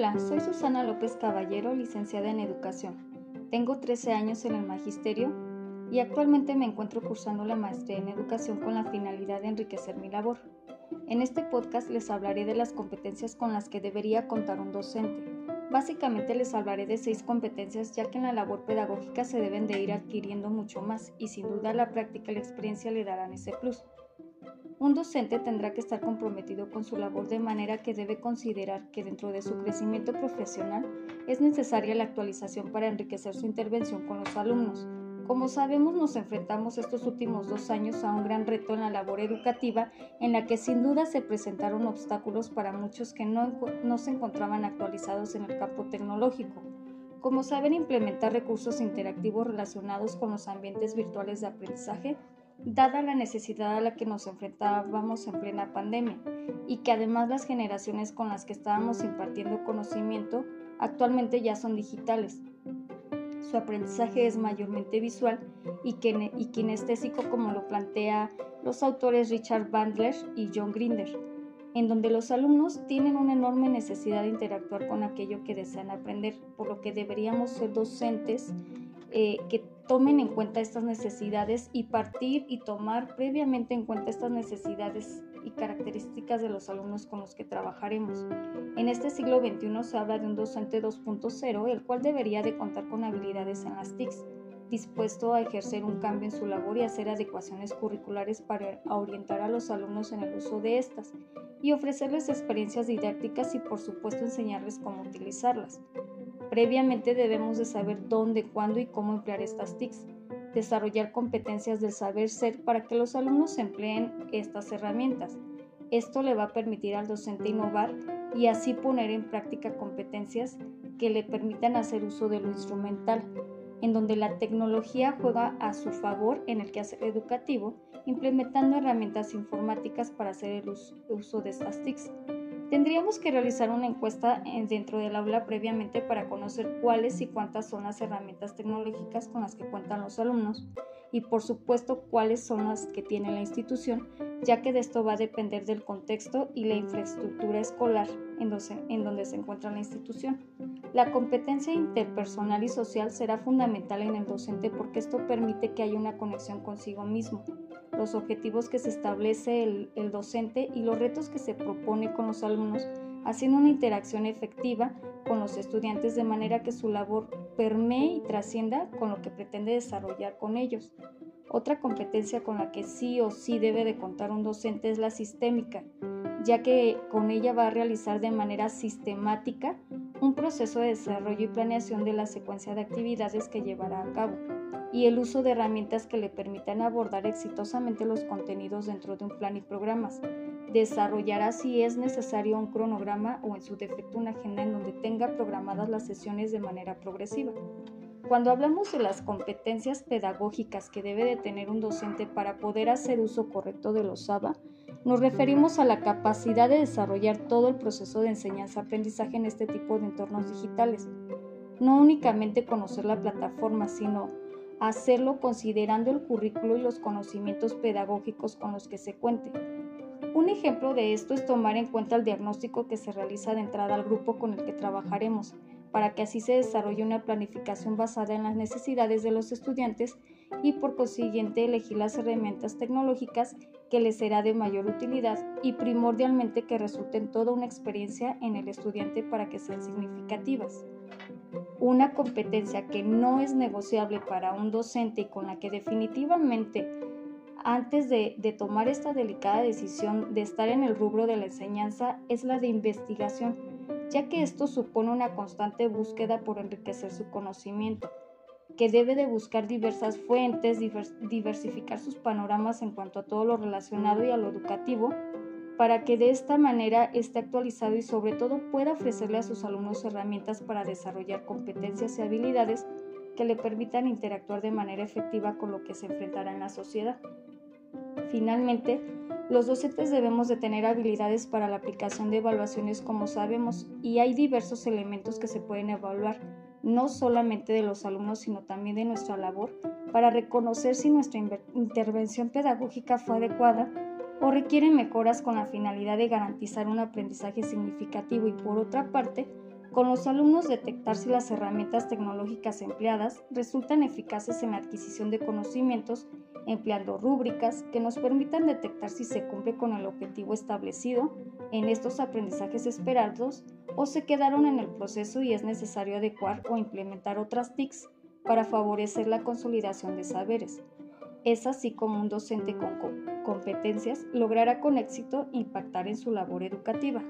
Hola, soy Susana López Caballero, licenciada en Educación. Tengo 13 años en el Magisterio y actualmente me encuentro cursando la maestría en Educación con la finalidad de enriquecer mi labor. En este podcast les hablaré de las competencias con las que debería contar un docente. Básicamente les hablaré de seis competencias ya que en la labor pedagógica se deben de ir adquiriendo mucho más y sin duda la práctica y la experiencia le darán ese plus. Un docente tendrá que estar comprometido con su labor de manera que debe considerar que dentro de su crecimiento profesional es necesaria la actualización para enriquecer su intervención con los alumnos. Como sabemos, nos enfrentamos estos últimos dos años a un gran reto en la labor educativa en la que sin duda se presentaron obstáculos para muchos que no, no se encontraban actualizados en el campo tecnológico como saber implementar recursos interactivos relacionados con los ambientes virtuales de aprendizaje dada la necesidad a la que nos enfrentábamos en plena pandemia y que además las generaciones con las que estábamos impartiendo conocimiento actualmente ya son digitales. Su aprendizaje es mayormente visual y, kinestésico como lo plantea los autores Richard Bandler y John Grinder, en donde los alumnos tienen una enorme necesidad de interactuar con aquello que desean aprender, por lo que deberíamos ser docentes eh, que tomen en cuenta estas necesidades y partir y tomar previamente en cuenta estas necesidades y características de los alumnos con los que trabajaremos. En este siglo XXI se habla de un docente 2.0, el cual debería de contar con habilidades en las TICs, dispuesto a ejercer un cambio en su labor y hacer adecuaciones curriculares para orientar a los alumnos en el uso de estas y ofrecerles experiencias didácticas y por supuesto enseñarles cómo utilizarlas. Previamente debemos de saber dónde, cuándo y cómo emplear estas TICs, desarrollar competencias del saber ser para que los alumnos empleen estas herramientas. Esto le va a permitir al docente innovar y así poner en práctica competencias que le permitan hacer uso de lo instrumental, en donde la tecnología juega a su favor en el quehacer educativo, implementando herramientas informáticas para hacer el uso de estas TICs. Tendríamos que realizar una encuesta dentro del aula previamente para conocer cuáles y cuántas son las herramientas tecnológicas con las que cuentan los alumnos y por supuesto cuáles son las que tiene la institución, ya que de esto va a depender del contexto y la infraestructura escolar en donde se encuentra la institución. La competencia interpersonal y social será fundamental en el docente porque esto permite que haya una conexión consigo mismo, los objetivos que se establece el, docente y los retos que se propone con los alumnos, haciendo una interacción efectiva con los estudiantes de manera que su labor permee y trascienda con lo que pretende desarrollar con ellos. Otra competencia con la que sí o sí debe de contar un docente es la sistémica, ya que con ella va a realizar de manera sistemática un proceso de desarrollo y planeación de la secuencia de actividades que llevará a cabo y el uso de herramientas que le permitan abordar exitosamente los contenidos dentro de un plan y programas. Desarrollará si es necesario un cronograma o en su defecto una agenda en donde tenga programadas las sesiones de manera progresiva. Cuando hablamos de las competencias pedagógicas que debe de tener un docente para poder hacer uso correcto de los ABA, nos referimos a la capacidad de desarrollar todo el proceso de enseñanza-aprendizaje en este tipo de entornos digitales. No únicamente conocer la plataforma, sino hacerlo considerando el currículo y los conocimientos pedagógicos con los que se cuente. Un ejemplo de esto es tomar en cuenta el diagnóstico que se realiza de entrada al grupo con el que trabajaremos, para que así se desarrolle una planificación basada en las necesidades de los estudiantes y por consiguiente elegir las herramientas tecnológicas que les será de mayor utilidad y primordialmente que resulten toda una experiencia en el estudiante para que sean significativas. Una competencia que no es negociable para un docente y con la que definitivamente antes de, tomar esta delicada decisión de estar en el rubro de la enseñanza es la de investigación, ya que esto supone una constante búsqueda por enriquecer su conocimiento que debe de buscar diversas fuentes, diversificar sus panoramas en cuanto a todo lo relacionado y a lo educativo, para que de esta manera esté actualizado y sobre todo pueda ofrecerle a sus alumnos herramientas para desarrollar competencias y habilidades que le permitan interactuar de manera efectiva con lo que se enfrentará en la sociedad. Finalmente, los docentes debemos de tener habilidades para la aplicación de evaluaciones como sabemos y hay diversos elementos que se pueden evaluar no solamente de los alumnos, sino también de nuestra labor, para reconocer si nuestra intervención pedagógica fue adecuada o requiere mejoras con la finalidad de garantizar un aprendizaje significativo y por otra parte, Con los alumnos detectar si las herramientas tecnológicas empleadas resultan eficaces en la adquisición de conocimientos empleando rúbricas que nos permitan detectar si se cumple con el objetivo establecido en estos aprendizajes esperados o se quedaron en el proceso y es necesario adecuar o implementar otras TICs para favorecer la consolidación de saberes. Es así como un docente con competencias logrará con éxito impactar en su labor educativa.